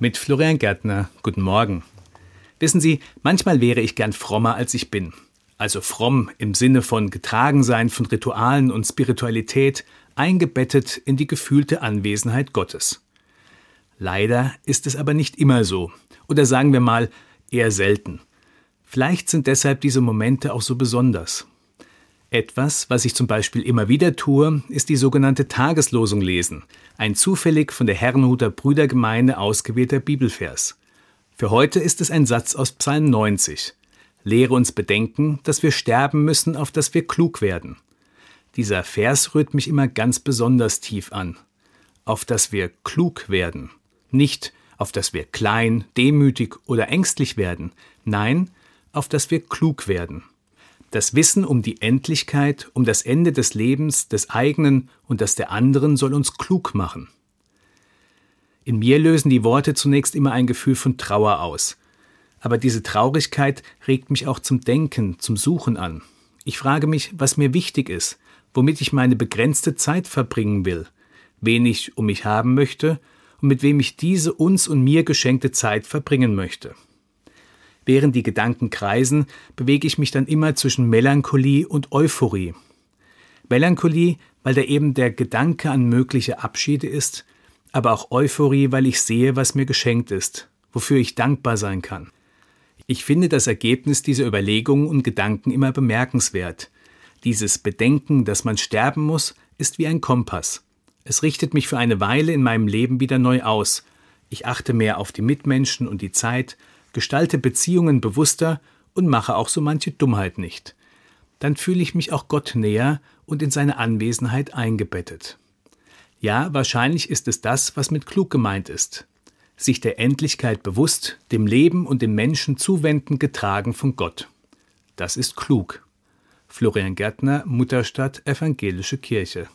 mit Florian Gärtner. Guten Morgen. Wissen Sie, manchmal wäre ich gern frommer, als ich bin. Also fromm im Sinne von Getragensein von Ritualen und Spiritualität, eingebettet in die gefühlte Anwesenheit Gottes. Leider ist es aber nicht immer so. Oder sagen wir mal, eher selten. Vielleicht sind deshalb diese Momente auch so besonders. Etwas, was ich zum Beispiel immer wieder tue, ist die sogenannte Tageslosung lesen, ein zufällig von der Herrenhuter Brüdergemeinde ausgewählter Bibelvers. Für heute ist es ein Satz aus Psalm 90. Lehre uns bedenken, dass wir sterben müssen, auf dass wir klug werden. Dieser Vers rührt mich immer ganz besonders tief an. Auf dass wir klug werden. Nicht auf dass wir klein, demütig oder ängstlich werden. Nein, auf dass wir klug werden. Das Wissen um die Endlichkeit, um das Ende des Lebens, des eigenen und das der anderen soll uns klug machen. In mir lösen die Worte zunächst immer ein Gefühl von Trauer aus. Aber diese Traurigkeit regt mich auch zum Denken, zum Suchen an. Ich frage mich, was mir wichtig ist, womit ich meine begrenzte Zeit verbringen will, wen ich um mich haben möchte und mit wem ich diese uns und mir geschenkte Zeit verbringen möchte. Während die Gedanken kreisen, bewege ich mich dann immer zwischen Melancholie und Euphorie. Melancholie, weil da eben der Gedanke an mögliche Abschiede ist, aber auch Euphorie, weil ich sehe, was mir geschenkt ist, wofür ich dankbar sein kann. Ich finde das Ergebnis dieser Überlegungen und Gedanken immer bemerkenswert. Dieses Bedenken, dass man sterben muss, ist wie ein Kompass. Es richtet mich für eine Weile in meinem Leben wieder neu aus. Ich achte mehr auf die Mitmenschen und die Zeit, gestalte Beziehungen bewusster und mache auch so manche Dummheit nicht. Dann fühle ich mich auch Gott näher und in seine Anwesenheit eingebettet. Ja, wahrscheinlich ist es das, was mit klug gemeint ist. Sich der Endlichkeit bewusst, dem Leben und den Menschen zuwenden, getragen von Gott. Das ist klug. Florian Gärtner, Mutterstadt Evangelische Kirche.